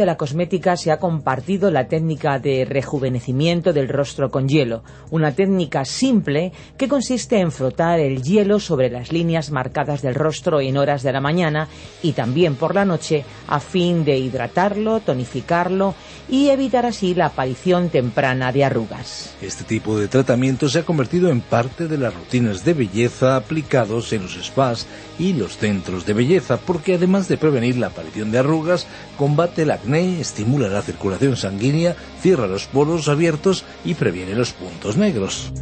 De la cosmética se ha compartido la técnica de rejuvenecimiento del rostro con hielo, una técnica simple que consiste en frotar el hielo sobre las líneas marcadas del rostro en horas de la mañana y también por la noche a fin de hidratarlo, tonificarlo y evitar así la aparición temprana de arrugas. Este tipo de tratamiento se ha convertido en parte de las rutinas de belleza aplicados en los spas y los centros de belleza porque además de prevenir la aparición de arrugas, combate el acné, estimula la circulación sanguínea, cierra los poros abiertos y previene los puntos negros.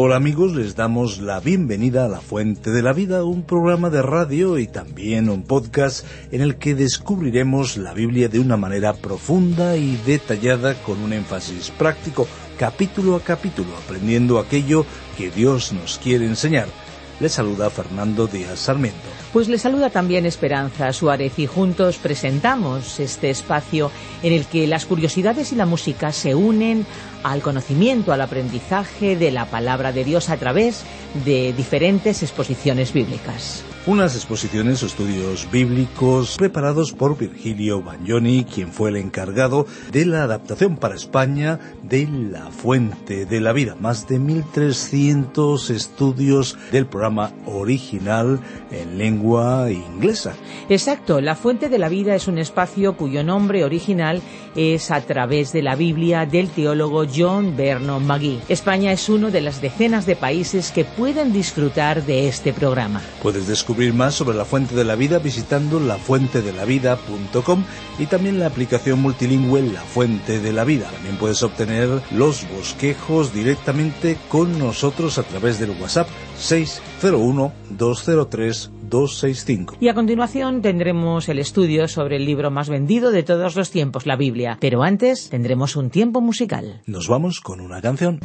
Hola amigos, les damos la bienvenida a La Fuente de la Vida, un programa de radio y también un podcast en el que descubriremos la Biblia de una manera profunda y detallada con un énfasis práctico, capítulo a capítulo, aprendiendo aquello que Dios nos quiere enseñar. Les saluda Fernando Díaz Sarmiento. Pues le saluda también Esperanza Suárez y juntos presentamos este espacio en el que las curiosidades y la música se unen al conocimiento, al aprendizaje de la palabra de Dios a través de diferentes exposiciones bíblicas unas exposiciones o estudios bíblicos preparados por Virgilio Bagnoni, quien fue el encargado de la adaptación para España de La Fuente de la Vida. Más de 1.300 estudios del programa original en lengua inglesa. Exacto, La Fuente de la Vida es un espacio cuyo nombre original es a través de la Biblia del teólogo John Vernon McGee. España es uno de las decenas de países que pueden disfrutar de este programa. Puedes descubrir más sobre la Fuente de la Vida visitando lafuentedelavida.com y también la aplicación multilingüe La Fuente de la Vida. También puedes obtener los bosquejos directamente con nosotros a través del WhatsApp 601 203 265. Y a continuación tendremos el estudio sobre el libro más vendido de todos los tiempos, la Biblia. Pero antes tendremos un tiempo musical. Nos vamos con una canción.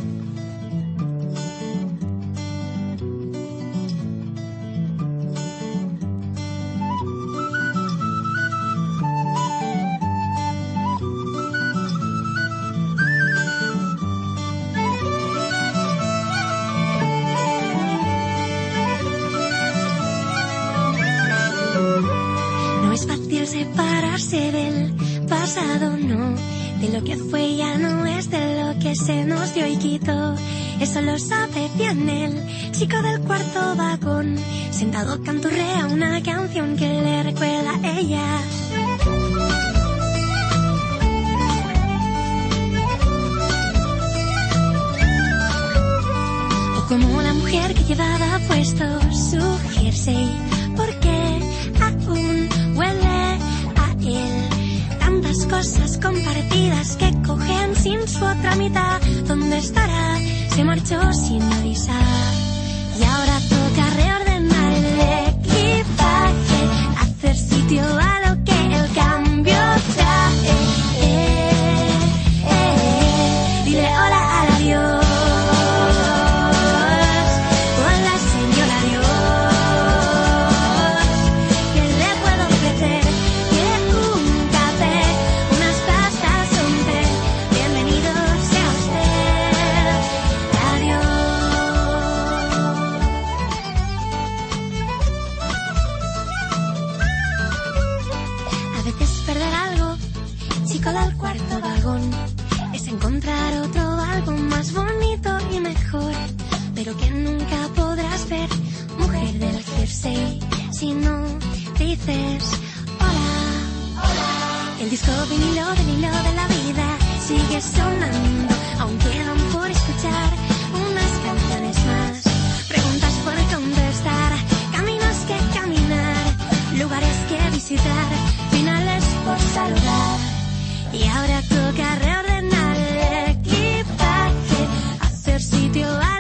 Se nos dio y quitó. Eso lo sabe bien el chico del cuarto vagón. Sentado canturrea una canción que le recuerda a ella. O como la mujer que llevaba puesto su jersey. Sin su otra mitad. ¿Dónde estará? Se marchó sin avisar. Y ahora toca reordenar el equipaje, hacer sitio a hola. Hola. El disco vinilo, vinilo de la vida sigue sonando, aún quedan por escuchar unas canciones más. Preguntas por contestar, caminos que caminar, lugares que visitar, finales por saludar. Y ahora toca reordenar el equipaje, hacer sitio a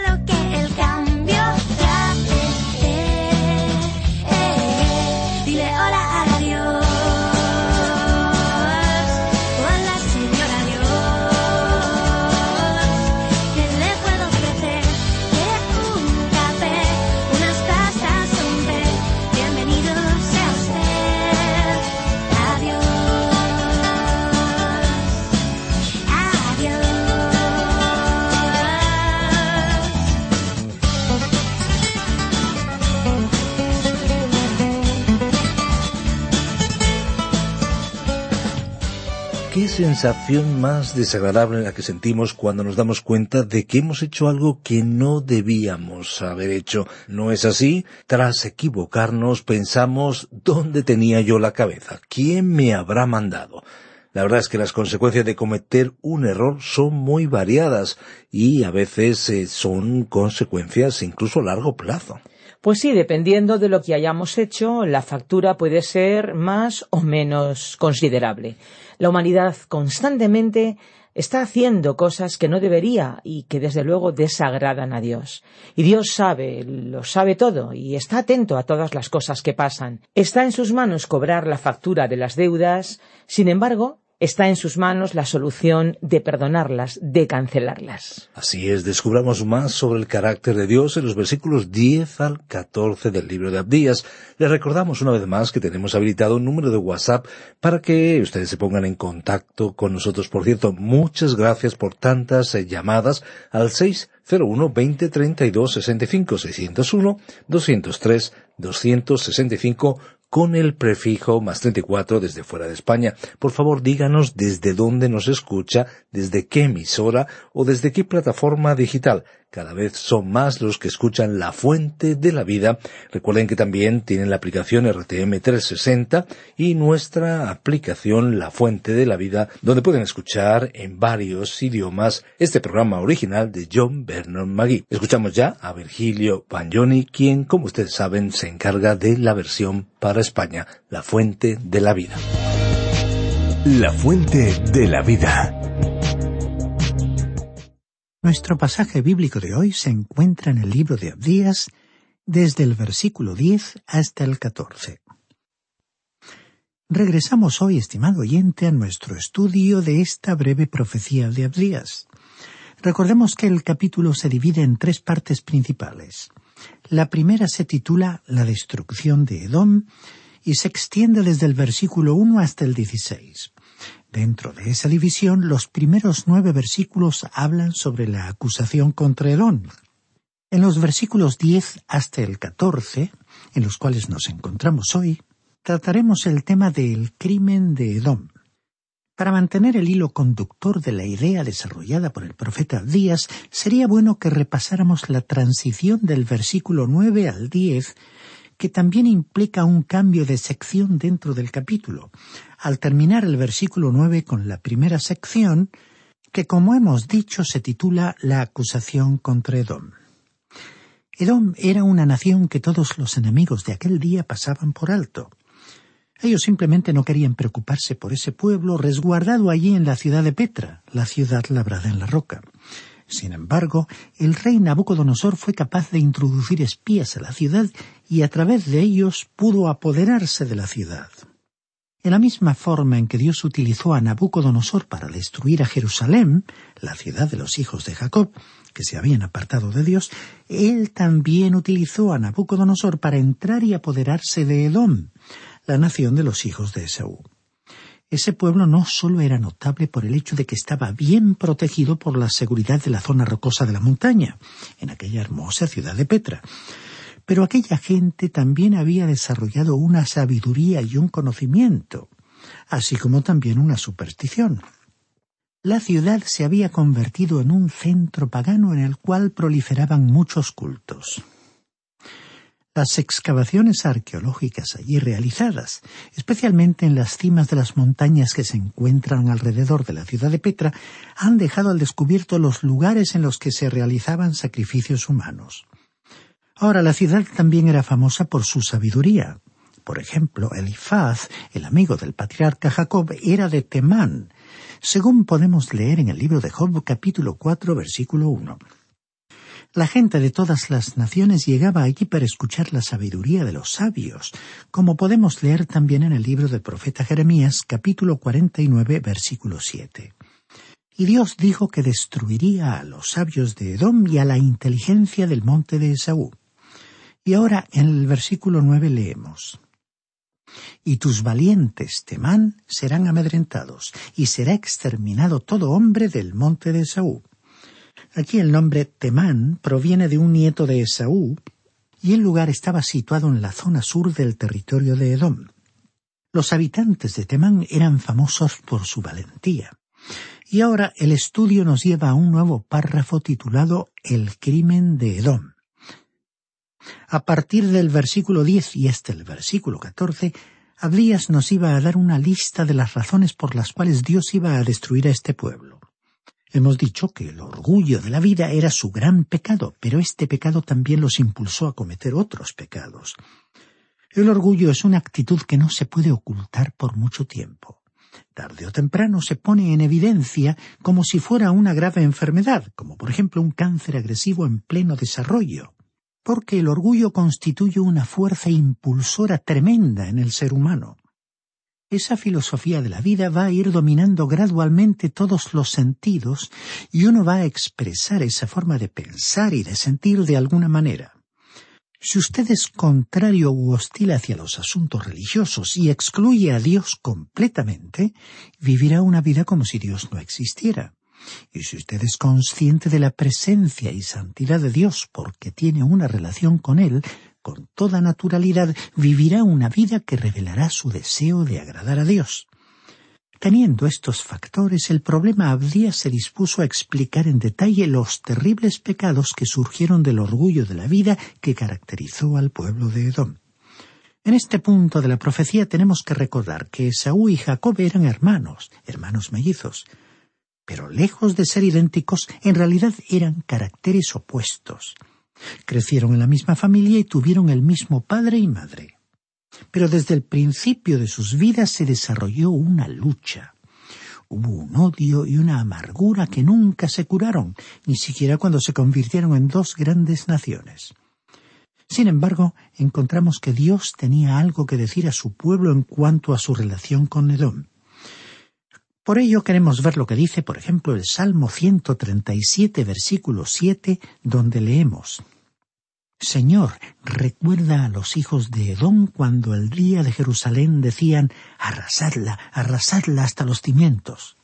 sensación más desagradable la que sentimos cuando nos damos cuenta de que hemos hecho algo que no debíamos haber hecho. ¿No es así? Tras equivocarnos pensamos ¿dónde tenía yo la cabeza? ¿Quién me habrá mandado? La verdad es que las consecuencias de cometer un error son muy variadas y a veces eh, son consecuencias incluso a largo plazo. Pues sí, dependiendo de lo que hayamos hecho, la factura puede ser más o menos considerable. La humanidad constantemente está haciendo cosas que no debería y que desde luego desagradan a Dios. Y Dios sabe, lo sabe todo y está atento a todas las cosas que pasan. Está en sus manos cobrar la factura de las deudas, sin embargo, está en sus manos la solución de perdonarlas, de cancelarlas. Así es, descubramos más sobre el carácter de Dios en los versículos 10 al 14 del libro de Abdías. Les recordamos una vez más que tenemos habilitado un número de WhatsApp para que ustedes se pongan en contacto con nosotros. Por cierto, muchas gracias por tantas eh, llamadas al 601 20 32 65 601 203 265 con el prefijo más 34 desde fuera de España. Por favor, díganos desde dónde nos escucha, desde qué emisora o desde qué plataforma digital. Cada vez son más los que escuchan La Fuente de la Vida. Recuerden que también tienen la aplicación RTM 360 y nuestra aplicación La Fuente de la Vida, donde pueden escuchar en varios idiomas este programa original de John Vernon Magui. Escuchamos ya a Virgilio Bagnoni, quien, como ustedes saben, se encarga de la versión para España, La Fuente de la Vida. La Fuente de la Vida. Nuestro pasaje bíblico de hoy se encuentra en el libro de Abdías, desde el versículo 10 hasta el 14. Regresamos hoy, estimado oyente, a nuestro estudio de esta breve profecía de Abdías. Recordemos que el capítulo se divide en tres partes principales. La primera se titula La destrucción de Edom y se extiende desde el versículo 1 hasta el 16. Dentro de esa división, los primeros nueve versículos hablan sobre la acusación contra Edom. En los versículos 10 hasta el 14, en los cuales nos encontramos hoy, trataremos el tema del crimen de Edom. Para mantener el hilo conductor de la idea desarrollada por el profeta Díaz, sería bueno que repasáramos la transición del versículo 9 al 10 que también implica un cambio de sección dentro del capítulo, al terminar el versículo nueve con la primera sección, que como hemos dicho se titula La acusación contra Edom. Edom era una nación que todos los enemigos de aquel día pasaban por alto. Ellos simplemente no querían preocuparse por ese pueblo resguardado allí en la ciudad de Petra, la ciudad labrada en la roca. Sin embargo, el rey Nabucodonosor fue capaz de introducir espías a la ciudad y a través de ellos pudo apoderarse de la ciudad. En la misma forma en que Dios utilizó a Nabucodonosor para destruir a Jerusalén, la ciudad de los hijos de Jacob, que se habían apartado de Dios, Él también utilizó a Nabucodonosor para entrar y apoderarse de Edom, la nación de los hijos de Esaú. Ese pueblo no solo era notable por el hecho de que estaba bien protegido por la seguridad de la zona rocosa de la montaña, en aquella hermosa ciudad de Petra, pero aquella gente también había desarrollado una sabiduría y un conocimiento, así como también una superstición. La ciudad se había convertido en un centro pagano en el cual proliferaban muchos cultos. Las excavaciones arqueológicas allí realizadas, especialmente en las cimas de las montañas que se encuentran alrededor de la ciudad de Petra, han dejado al descubierto los lugares en los que se realizaban sacrificios humanos. Ahora, la ciudad también era famosa por su sabiduría. Por ejemplo, Elifaz, el amigo del patriarca Jacob, era de Temán, según podemos leer en el libro de Job capítulo 4 versículo 1. La gente de todas las naciones llegaba allí para escuchar la sabiduría de los sabios, como podemos leer también en el libro del profeta Jeremías capítulo 49 versículo 7. Y Dios dijo que destruiría a los sabios de Edom y a la inteligencia del monte de Esaú. Y ahora en el versículo 9 leemos y tus valientes Temán serán amedrentados, y será exterminado todo hombre del monte de Esaú. Aquí el nombre Temán proviene de un nieto de Esaú, y el lugar estaba situado en la zona sur del territorio de Edom. Los habitantes de Temán eran famosos por su valentía. Y ahora el estudio nos lleva a un nuevo párrafo titulado El crimen de Edom. A partir del versículo 10 y hasta el versículo 14, Abdías nos iba a dar una lista de las razones por las cuales Dios iba a destruir a este pueblo. Hemos dicho que el orgullo de la vida era su gran pecado, pero este pecado también los impulsó a cometer otros pecados. El orgullo es una actitud que no se puede ocultar por mucho tiempo. Tarde o temprano se pone en evidencia como si fuera una grave enfermedad, como por ejemplo un cáncer agresivo en pleno desarrollo, porque el orgullo constituye una fuerza impulsora tremenda en el ser humano. Esa filosofía de la vida va a ir dominando gradualmente todos los sentidos y uno va a expresar esa forma de pensar y de sentir de alguna manera. Si usted es contrario u hostil hacia los asuntos religiosos y excluye a Dios completamente, vivirá una vida como si Dios no existiera. Y si usted es consciente de la presencia y santidad de Dios porque tiene una relación con Él, con toda naturalidad vivirá una vida que revelará su deseo de agradar a Dios. Teniendo estos factores, el problema Abdías se dispuso a explicar en detalle los terribles pecados que surgieron del orgullo de la vida que caracterizó al pueblo de Edom. En este punto de la profecía tenemos que recordar que Esaú y Jacob eran hermanos, hermanos mellizos, pero lejos de ser idénticos, en realidad eran caracteres opuestos. Crecieron en la misma familia y tuvieron el mismo padre y madre. Pero desde el principio de sus vidas se desarrolló una lucha. Hubo un odio y una amargura que nunca se curaron, ni siquiera cuando se convirtieron en dos grandes naciones. Sin embargo, encontramos que Dios tenía algo que decir a su pueblo en cuanto a su relación con Edom. Por ello queremos ver lo que dice, por ejemplo, el Salmo 137, versículo 7, donde leemos Señor, recuerda a los hijos de Edom cuando el día de Jerusalén decían arrasadla, arrasadla hasta los cimientos.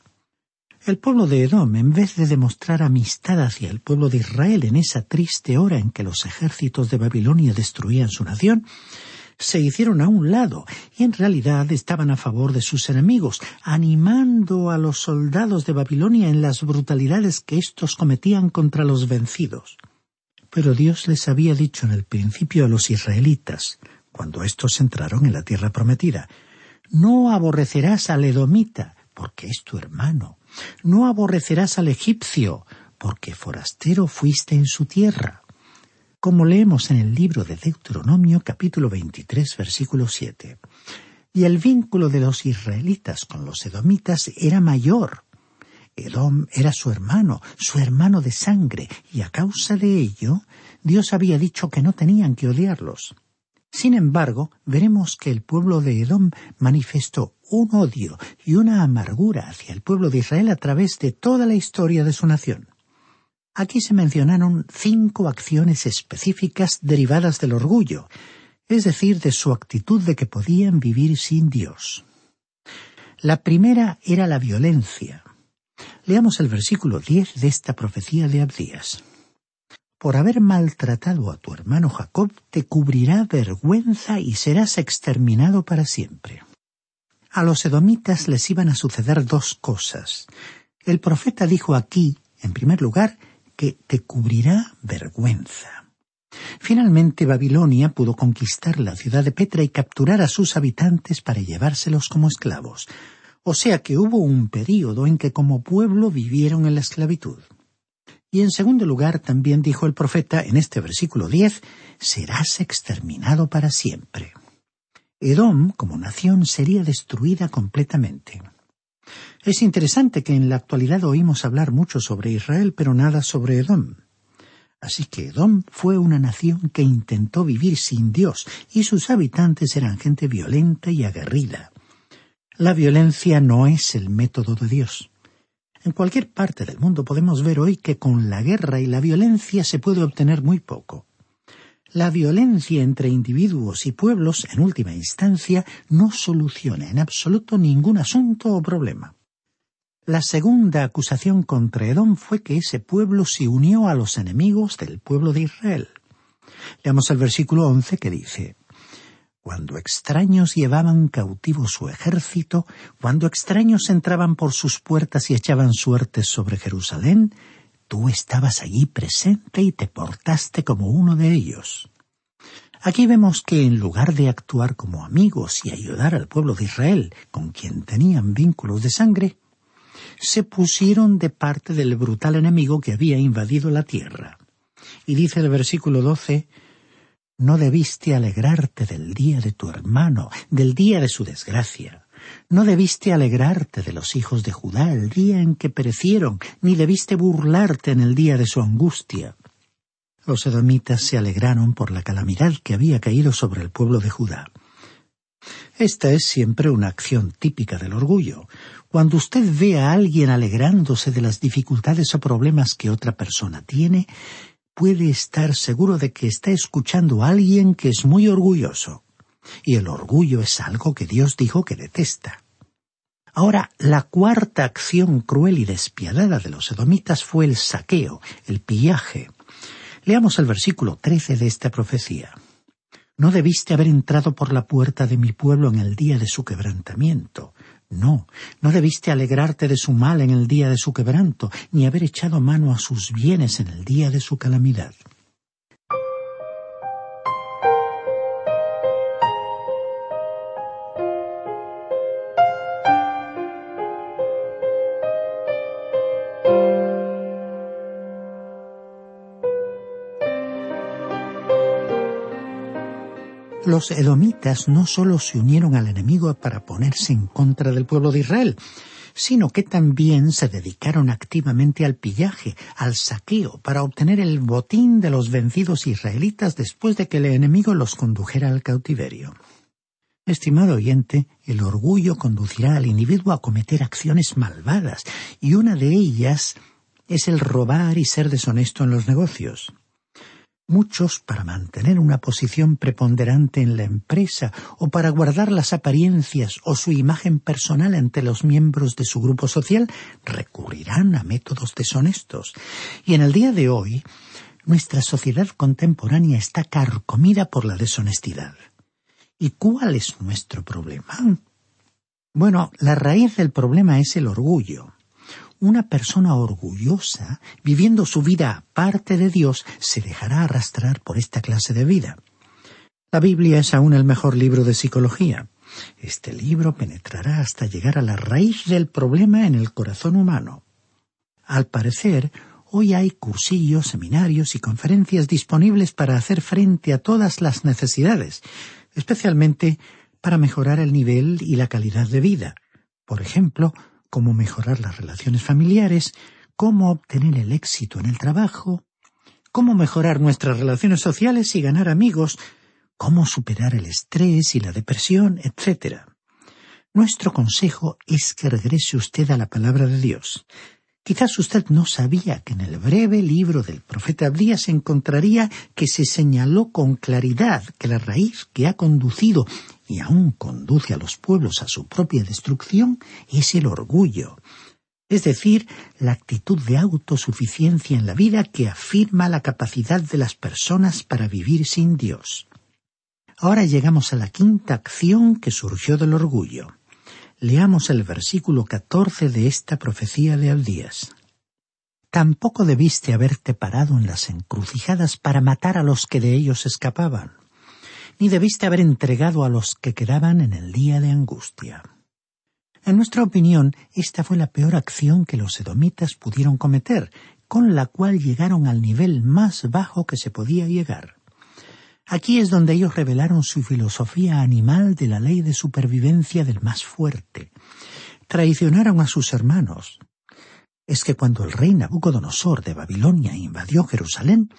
El pueblo de Edom, en vez de demostrar amistad hacia el pueblo de Israel en esa triste hora en que los ejércitos de Babilonia destruían su nación, se hicieron a un lado y en realidad estaban a favor de sus enemigos, animando a los soldados de Babilonia en las brutalidades que éstos cometían contra los vencidos. Pero Dios les había dicho en el principio a los israelitas, cuando éstos entraron en la tierra prometida, no aborrecerás al edomita, porque es tu hermano, no aborrecerás al egipcio, porque forastero fuiste en su tierra. Como leemos en el libro de Deuteronomio capítulo 23 versículo 7. Y el vínculo de los israelitas con los edomitas era mayor, Edom era su hermano, su hermano de sangre, y a causa de ello, Dios había dicho que no tenían que odiarlos. Sin embargo, veremos que el pueblo de Edom manifestó un odio y una amargura hacia el pueblo de Israel a través de toda la historia de su nación. Aquí se mencionaron cinco acciones específicas derivadas del orgullo, es decir, de su actitud de que podían vivir sin Dios. La primera era la violencia. Leamos el versículo 10 de esta profecía de Abdías. Por haber maltratado a tu hermano Jacob, te cubrirá vergüenza y serás exterminado para siempre. A los edomitas les iban a suceder dos cosas. El profeta dijo aquí, en primer lugar, que te cubrirá vergüenza. Finalmente Babilonia pudo conquistar la ciudad de Petra y capturar a sus habitantes para llevárselos como esclavos. O sea que hubo un período en que como pueblo vivieron en la esclavitud. Y en segundo lugar también dijo el profeta en este versículo diez, serás exterminado para siempre. Edom, como nación, sería destruida completamente. Es interesante que en la actualidad oímos hablar mucho sobre Israel, pero nada sobre Edom. Así que Edom fue una nación que intentó vivir sin Dios, y sus habitantes eran gente violenta y aguerrida. La violencia no es el método de Dios. En cualquier parte del mundo podemos ver hoy que con la guerra y la violencia se puede obtener muy poco. La violencia entre individuos y pueblos, en última instancia, no soluciona en absoluto ningún asunto o problema. La segunda acusación contra Edom fue que ese pueblo se unió a los enemigos del pueblo de Israel. Leamos el versículo once que dice cuando extraños llevaban cautivo su ejército, cuando extraños entraban por sus puertas y echaban suertes sobre Jerusalén, tú estabas allí presente y te portaste como uno de ellos. Aquí vemos que en lugar de actuar como amigos y ayudar al pueblo de Israel, con quien tenían vínculos de sangre, se pusieron de parte del brutal enemigo que había invadido la tierra. Y dice el versículo doce no debiste alegrarte del día de tu hermano, del día de su desgracia. No debiste alegrarte de los hijos de Judá el día en que perecieron, ni debiste burlarte en el día de su angustia. Los edomitas se alegraron por la calamidad que había caído sobre el pueblo de Judá. Esta es siempre una acción típica del orgullo. Cuando usted ve a alguien alegrándose de las dificultades o problemas que otra persona tiene, puede estar seguro de que está escuchando a alguien que es muy orgulloso. Y el orgullo es algo que Dios dijo que detesta. Ahora, la cuarta acción cruel y despiadada de los edomitas fue el saqueo, el pillaje. Leamos el versículo trece de esta profecía. No debiste haber entrado por la puerta de mi pueblo en el día de su quebrantamiento. No, no debiste alegrarte de su mal en el día de su quebranto, ni haber echado mano a sus bienes en el día de su calamidad. Los edomitas no solo se unieron al enemigo para ponerse en contra del pueblo de Israel, sino que también se dedicaron activamente al pillaje, al saqueo, para obtener el botín de los vencidos israelitas después de que el enemigo los condujera al cautiverio. Estimado oyente, el orgullo conducirá al individuo a cometer acciones malvadas, y una de ellas es el robar y ser deshonesto en los negocios. Muchos, para mantener una posición preponderante en la empresa o para guardar las apariencias o su imagen personal ante los miembros de su grupo social, recurrirán a métodos deshonestos. Y en el día de hoy, nuestra sociedad contemporánea está carcomida por la deshonestidad. ¿Y cuál es nuestro problema? Bueno, la raíz del problema es el orgullo. Una persona orgullosa, viviendo su vida aparte de Dios, se dejará arrastrar por esta clase de vida. La Biblia es aún el mejor libro de psicología. Este libro penetrará hasta llegar a la raíz del problema en el corazón humano. Al parecer, hoy hay cursillos, seminarios y conferencias disponibles para hacer frente a todas las necesidades, especialmente para mejorar el nivel y la calidad de vida. Por ejemplo, cómo mejorar las relaciones familiares, cómo obtener el éxito en el trabajo, cómo mejorar nuestras relaciones sociales y ganar amigos, cómo superar el estrés y la depresión, etc. Nuestro consejo es que regrese usted a la palabra de Dios. Quizás usted no sabía que en el breve libro del profeta Abdías encontraría que se señaló con claridad que la raíz que ha conducido y aún conduce a los pueblos a su propia destrucción es el orgullo, es decir, la actitud de autosuficiencia en la vida que afirma la capacidad de las personas para vivir sin Dios. Ahora llegamos a la quinta acción que surgió del orgullo. Leamos el versículo catorce de esta profecía de Aldías. Tampoco debiste haberte parado en las encrucijadas para matar a los que de ellos escapaban ni debiste haber entregado a los que quedaban en el día de angustia. En nuestra opinión, esta fue la peor acción que los edomitas pudieron cometer, con la cual llegaron al nivel más bajo que se podía llegar. Aquí es donde ellos revelaron su filosofía animal de la ley de supervivencia del más fuerte. Traicionaron a sus hermanos. Es que cuando el rey Nabucodonosor de Babilonia invadió Jerusalén,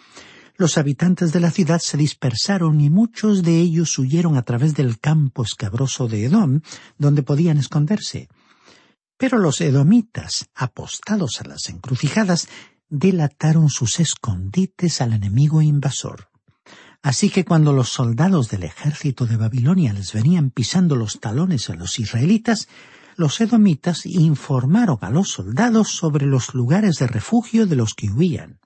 los habitantes de la ciudad se dispersaron y muchos de ellos huyeron a través del campo escabroso de Edom, donde podían esconderse. Pero los edomitas, apostados a las encrucijadas, delataron sus escondites al enemigo invasor. Así que cuando los soldados del ejército de Babilonia les venían pisando los talones a los israelitas, los edomitas informaron a los soldados sobre los lugares de refugio de los que huían.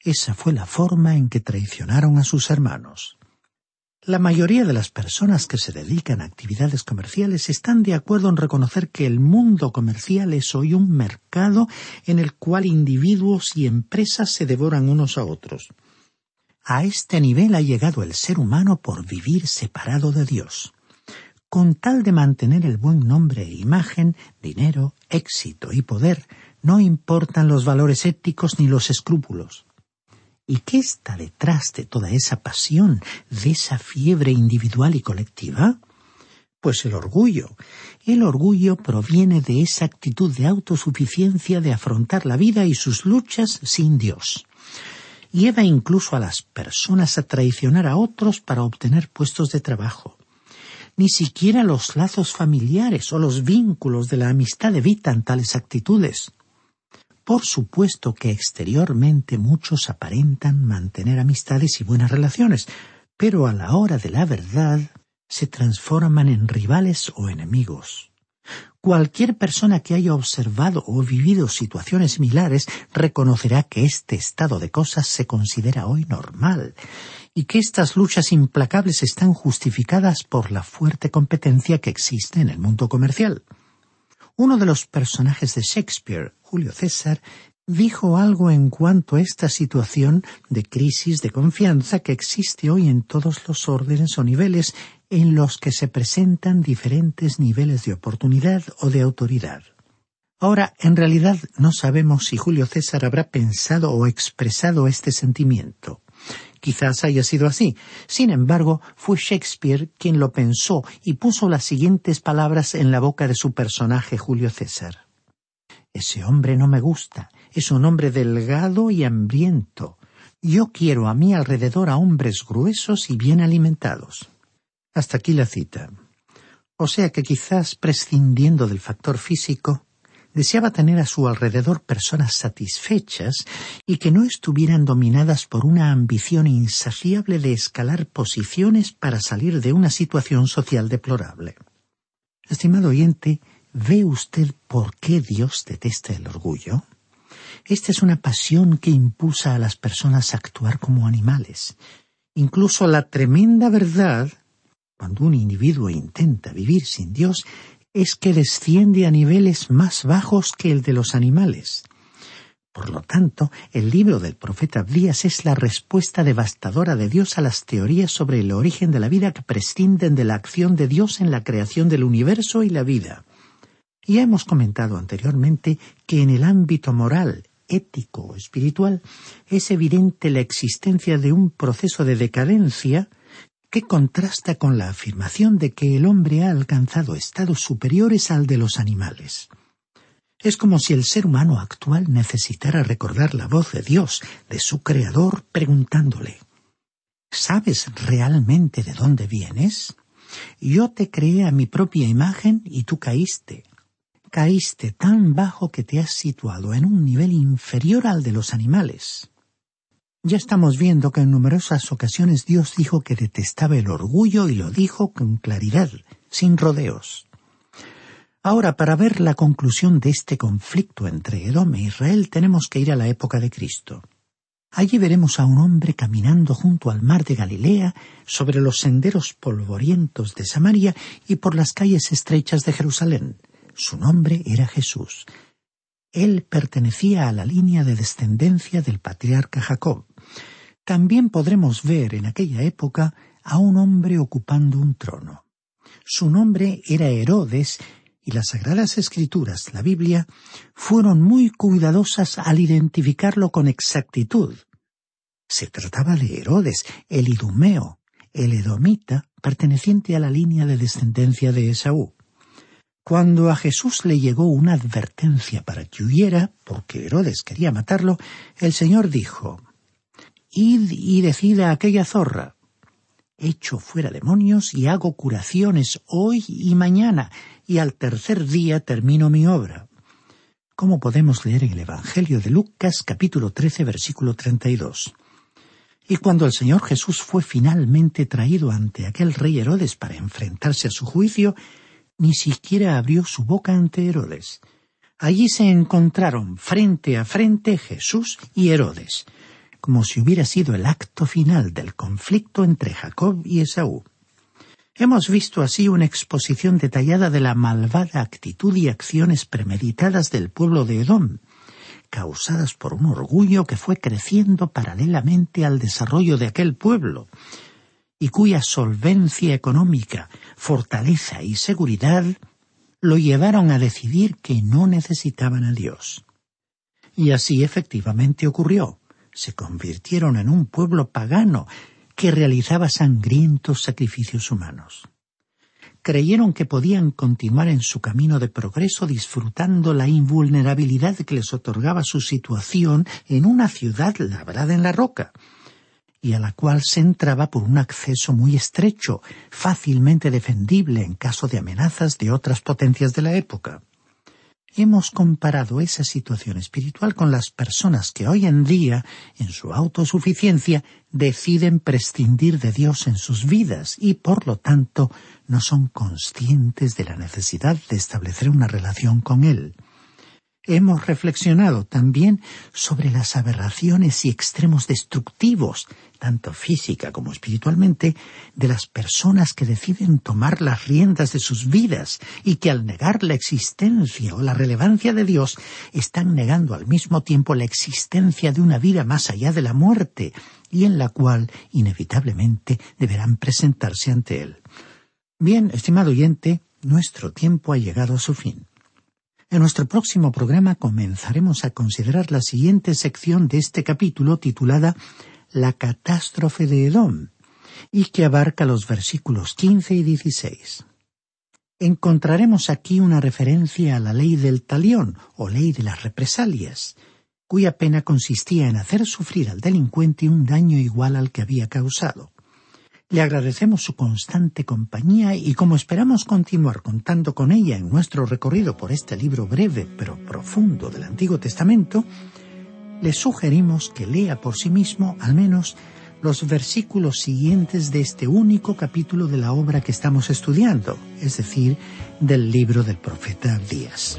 Esa fue la forma en que traicionaron a sus hermanos. La mayoría de las personas que se dedican a actividades comerciales están de acuerdo en reconocer que el mundo comercial es hoy un mercado en el cual individuos y empresas se devoran unos a otros. A este nivel ha llegado el ser humano por vivir separado de Dios. Con tal de mantener el buen nombre e imagen, dinero, éxito y poder, no importan los valores éticos ni los escrúpulos. ¿Y qué está detrás de toda esa pasión, de esa fiebre individual y colectiva? Pues el orgullo. El orgullo proviene de esa actitud de autosuficiencia de afrontar la vida y sus luchas sin Dios. Lleva incluso a las personas a traicionar a otros para obtener puestos de trabajo. Ni siquiera los lazos familiares o los vínculos de la amistad evitan tales actitudes. Por supuesto que exteriormente muchos aparentan mantener amistades y buenas relaciones, pero a la hora de la verdad se transforman en rivales o enemigos. Cualquier persona que haya observado o vivido situaciones similares reconocerá que este estado de cosas se considera hoy normal y que estas luchas implacables están justificadas por la fuerte competencia que existe en el mundo comercial. Uno de los personajes de Shakespeare, Julio César, dijo algo en cuanto a esta situación de crisis de confianza que existe hoy en todos los órdenes o niveles en los que se presentan diferentes niveles de oportunidad o de autoridad. Ahora, en realidad no sabemos si Julio César habrá pensado o expresado este sentimiento. Quizás haya sido así. Sin embargo, fue Shakespeare quien lo pensó y puso las siguientes palabras en la boca de su personaje Julio César. Ese hombre no me gusta. Es un hombre delgado y hambriento. Yo quiero a mi alrededor a hombres gruesos y bien alimentados. Hasta aquí la cita. O sea que quizás prescindiendo del factor físico, deseaba tener a su alrededor personas satisfechas y que no estuvieran dominadas por una ambición insaciable de escalar posiciones para salir de una situación social deplorable. Estimado oyente, ¿ve usted por qué Dios detesta el orgullo? Esta es una pasión que impulsa a las personas a actuar como animales. Incluso la tremenda verdad, cuando un individuo intenta vivir sin Dios, es que desciende a niveles más bajos que el de los animales. Por lo tanto, el libro del profeta Abdías es la respuesta devastadora de Dios a las teorías sobre el origen de la vida que prescinden de la acción de Dios en la creación del universo y la vida. Ya hemos comentado anteriormente que en el ámbito moral, ético espiritual es evidente la existencia de un proceso de decadencia que contrasta con la afirmación de que el hombre ha alcanzado estados superiores al de los animales. Es como si el ser humano actual necesitara recordar la voz de Dios, de su Creador, preguntándole ¿Sabes realmente de dónde vienes? Yo te creé a mi propia imagen y tú caíste. Caíste tan bajo que te has situado en un nivel inferior al de los animales. Ya estamos viendo que en numerosas ocasiones Dios dijo que detestaba el orgullo y lo dijo con claridad, sin rodeos. Ahora, para ver la conclusión de este conflicto entre Edom e Israel, tenemos que ir a la época de Cristo. Allí veremos a un hombre caminando junto al mar de Galilea, sobre los senderos polvorientos de Samaria y por las calles estrechas de Jerusalén. Su nombre era Jesús. Él pertenecía a la línea de descendencia del patriarca Jacob. También podremos ver en aquella época a un hombre ocupando un trono. Su nombre era Herodes y las Sagradas Escrituras, la Biblia, fueron muy cuidadosas al identificarlo con exactitud. Se trataba de Herodes, el idumeo, el edomita, perteneciente a la línea de descendencia de Esaú. Cuando a Jesús le llegó una advertencia para que huyera, porque Herodes quería matarlo, el Señor dijo, Id y decida aquella zorra. Echo fuera demonios y hago curaciones hoy y mañana, y al tercer día termino mi obra. ¿Cómo podemos leer en el Evangelio de Lucas capítulo 13 versículo 32. Y cuando el Señor Jesús fue finalmente traído ante aquel rey Herodes para enfrentarse a su juicio, ni siquiera abrió su boca ante Herodes. Allí se encontraron frente a frente Jesús y Herodes. como si hubiera sido el acto final del conflicto entre Jacob y Esaú. Hemos visto así una exposición detallada de la malvada actitud y acciones premeditadas del pueblo de Edom, causadas por un orgullo que fue creciendo paralelamente al desarrollo de aquel pueblo, y cuya solvencia económica, fortaleza y seguridad lo llevaron a decidir que no necesitaban a Dios. Y así efectivamente ocurrió. Se convirtieron en un pueblo pagano que realizaba sangrientos sacrificios humanos. Creyeron que podían continuar en su camino de progreso disfrutando la invulnerabilidad que les otorgaba su situación en una ciudad labrada en la roca, y a la cual se entraba por un acceso muy estrecho, fácilmente defendible en caso de amenazas de otras potencias de la época. Hemos comparado esa situación espiritual con las personas que hoy en día, en su autosuficiencia, deciden prescindir de Dios en sus vidas y, por lo tanto, no son conscientes de la necesidad de establecer una relación con Él hemos reflexionado también sobre las aberraciones y extremos destructivos, tanto física como espiritualmente, de las personas que deciden tomar las riendas de sus vidas y que al negar la existencia o la relevancia de Dios están negando al mismo tiempo la existencia de una vida más allá de la muerte y en la cual inevitablemente deberán presentarse ante Él. Bien, estimado oyente, nuestro tiempo ha llegado a su fin. En nuestro próximo programa comenzaremos a considerar la siguiente sección de este capítulo titulada La catástrofe de Edom y que abarca los versículos 15 y 16. Encontraremos aquí una referencia a la ley del talión o ley de las represalias, cuya pena consistía en hacer sufrir al delincuente un daño igual al que había causado. Le agradecemos su constante compañía y como esperamos continuar contando con ella en nuestro recorrido por este libro breve pero profundo del Antiguo Testamento, le sugerimos que lea por sí mismo al menos los versículos siguientes de este único capítulo de la obra que estamos estudiando, es decir, del libro del profeta Díaz.